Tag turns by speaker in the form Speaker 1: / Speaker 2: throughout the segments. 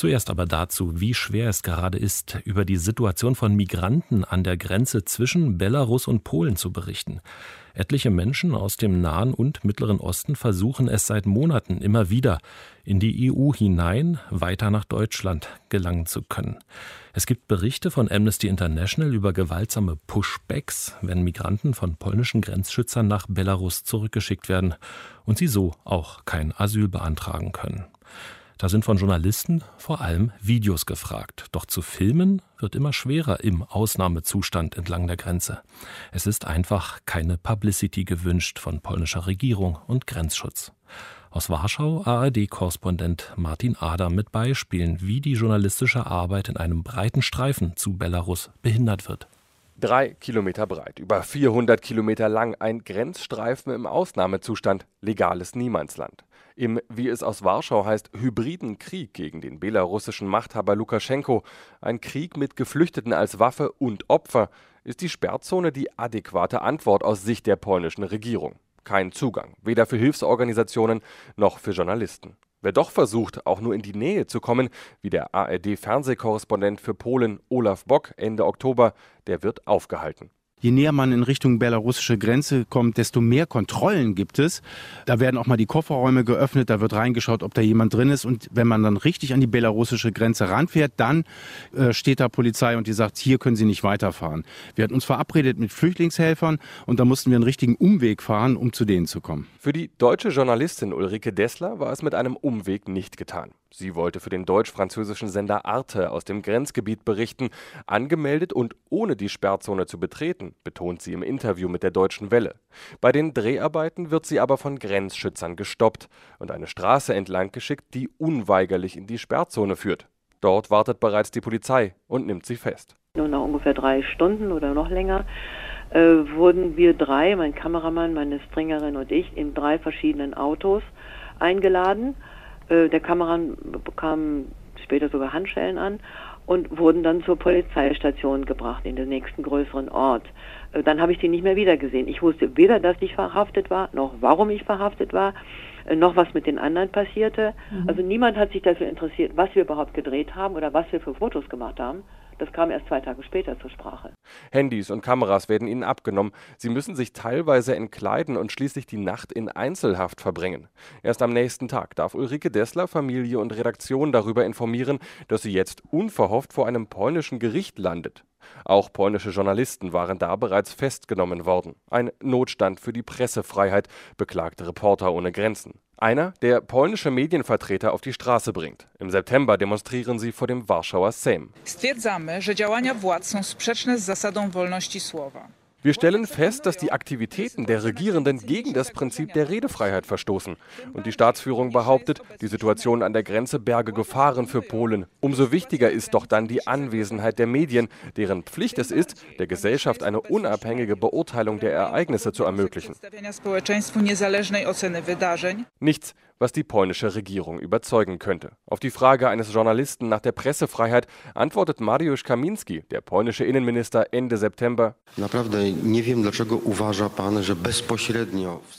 Speaker 1: Zuerst aber dazu, wie schwer es gerade ist, über die Situation von Migranten an der Grenze zwischen Belarus und Polen zu berichten. Etliche Menschen aus dem Nahen und Mittleren Osten versuchen es seit Monaten immer wieder, in die EU hinein weiter nach Deutschland gelangen zu können. Es gibt Berichte von Amnesty International über gewaltsame Pushbacks, wenn Migranten von polnischen Grenzschützern nach Belarus zurückgeschickt werden und sie so auch kein Asyl beantragen können. Da sind von Journalisten vor allem Videos gefragt. Doch zu filmen wird immer schwerer im Ausnahmezustand entlang der Grenze. Es ist einfach keine Publicity gewünscht von polnischer Regierung und Grenzschutz. Aus Warschau ARD-Korrespondent Martin Adam mit Beispielen, wie die journalistische Arbeit in einem breiten Streifen zu Belarus behindert wird.
Speaker 2: Drei Kilometer breit, über 400 Kilometer lang, ein Grenzstreifen im Ausnahmezustand, legales Niemandsland. Im, wie es aus Warschau heißt, hybriden Krieg gegen den belarussischen Machthaber Lukaschenko, ein Krieg mit Geflüchteten als Waffe und Opfer, ist die Sperrzone die adäquate Antwort aus Sicht der polnischen Regierung. Kein Zugang, weder für Hilfsorganisationen noch für Journalisten. Wer doch versucht, auch nur in die Nähe zu kommen, wie der ARD-Fernsehkorrespondent für Polen Olaf Bock Ende Oktober, der wird aufgehalten
Speaker 3: je näher man in Richtung belarussische Grenze kommt, desto mehr Kontrollen gibt es. Da werden auch mal die Kofferräume geöffnet, da wird reingeschaut, ob da jemand drin ist. Und wenn man dann richtig an die belarussische Grenze ranfährt, dann äh, steht da Polizei und die sagt, hier können Sie nicht weiterfahren. Wir hatten uns verabredet mit Flüchtlingshelfern und da mussten wir einen richtigen Umweg fahren, um zu denen zu kommen.
Speaker 2: Für die deutsche Journalistin Ulrike Dessler war es mit einem Umweg nicht getan. Sie wollte für den deutsch-französischen Sender Arte aus dem Grenzgebiet berichten, angemeldet und ohne die Sperrzone zu betreten, betont sie im Interview mit der Deutschen Welle. Bei den Dreharbeiten wird sie aber von Grenzschützern gestoppt und eine Straße entlang geschickt, die unweigerlich in die Sperrzone führt. Dort wartet bereits die Polizei und nimmt sie fest.
Speaker 4: Nur nach ungefähr drei Stunden oder noch länger äh, wurden wir drei, mein Kameramann, meine Stringerin und ich, in drei verschiedenen Autos eingeladen der Kameramann bekam später sogar Handschellen an und wurden dann zur Polizeistation gebracht in den nächsten größeren Ort. Äh, dann habe ich die nicht mehr wiedergesehen. Ich wusste weder, dass ich verhaftet war, noch warum ich verhaftet war, äh, noch was mit den anderen passierte. Mhm. Also niemand hat sich dafür interessiert, was wir überhaupt gedreht haben oder was wir für Fotos gemacht haben. Das kam erst zwei Tage später zur Sprache.
Speaker 2: Handys und Kameras werden ihnen abgenommen. Sie müssen sich teilweise entkleiden und schließlich die Nacht in Einzelhaft verbringen. Erst am nächsten Tag darf Ulrike Dessler Familie und Redaktion darüber informieren, dass sie jetzt unverhofft vor einem polnischen Gericht landet. Auch polnische Journalisten waren da bereits festgenommen worden. Ein Notstand für die Pressefreiheit, beklagte Reporter ohne Grenzen. Einer, der polnische Medienvertreter auf die Straße bringt. Im September demonstrieren sie vor dem Warschauer Sejm.
Speaker 5: Stwierdzamy, że działania władz są sprzeczne z zasadą wolności słowa.
Speaker 2: Wir stellen fest, dass die Aktivitäten der Regierenden gegen das Prinzip der Redefreiheit verstoßen. Und die Staatsführung behauptet, die Situation an der Grenze berge Gefahren für Polen. Umso wichtiger ist doch dann die Anwesenheit der Medien, deren Pflicht es ist, der Gesellschaft eine unabhängige Beurteilung der Ereignisse zu ermöglichen. Nichts, was die polnische Regierung überzeugen könnte. Auf die Frage eines Journalisten nach der Pressefreiheit antwortet Mariusz Kaminski, der polnische Innenminister, Ende September.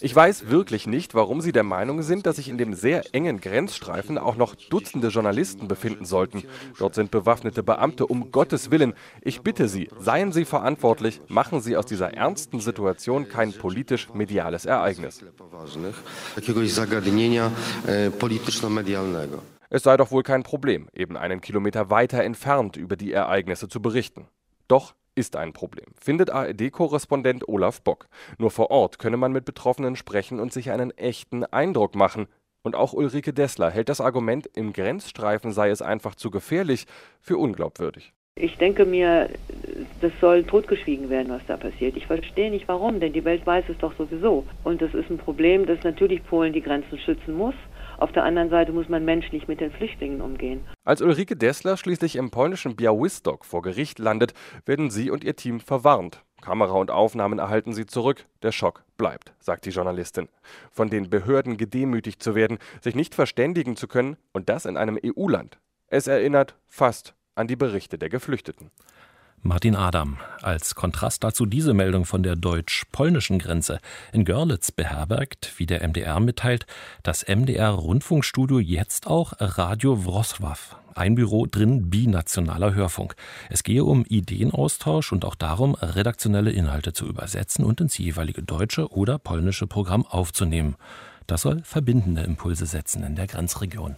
Speaker 2: Ich weiß wirklich nicht, warum Sie der Meinung sind, dass sich in dem sehr engen Grenzstreifen auch noch Dutzende Journalisten befinden sollten. Dort sind bewaffnete Beamte, um Gottes Willen. Ich bitte Sie, seien Sie verantwortlich, machen Sie aus dieser ernsten Situation kein politisch-mediales Ereignis. E, polityczno-medialnego. Es sei doch wohl kein Problem, eben einen Kilometer weiter entfernt über die Ereignisse zu berichten. Doch ist ein Problem, findet ARD-Korrespondent Olaf Bock. Nur vor Ort könne man mit Betroffenen sprechen und sich einen echten Eindruck machen. Und auch Ulrike Dessler hält das Argument, im Grenzstreifen sei es einfach zu gefährlich, für unglaubwürdig.
Speaker 4: Ich denke mir, das soll totgeschwiegen werden, was da passiert. Ich verstehe nicht warum, denn die Welt weiß es doch sowieso. Und das ist ein Problem, dass natürlich Polen die Grenzen schützen muss. Auf der anderen Seite muss man menschlich mit den Flüchtlingen umgehen.
Speaker 2: Als Ulrike Dessler schließlich im polnischen Białystok vor Gericht landet, werden sie und ihr Team verwarnt. Kamera und Aufnahmen erhalten sie zurück. Der Schock bleibt, sagt die Journalistin. Von den Behörden gedemütigt zu werden, sich nicht verständigen zu können und das in einem EU-Land. Es erinnert fast an die Berichte der Geflüchteten.
Speaker 1: Martin Adam. Als Kontrast dazu diese Meldung von der deutsch-polnischen Grenze. In Görlitz beherbergt, wie der MDR mitteilt, das MDR-Rundfunkstudio jetzt auch Radio Wrocław. Ein Büro drin binationaler Hörfunk. Es gehe um Ideenaustausch und auch darum, redaktionelle Inhalte zu übersetzen und ins jeweilige deutsche oder polnische Programm aufzunehmen. Das soll verbindende Impulse setzen in der Grenzregion.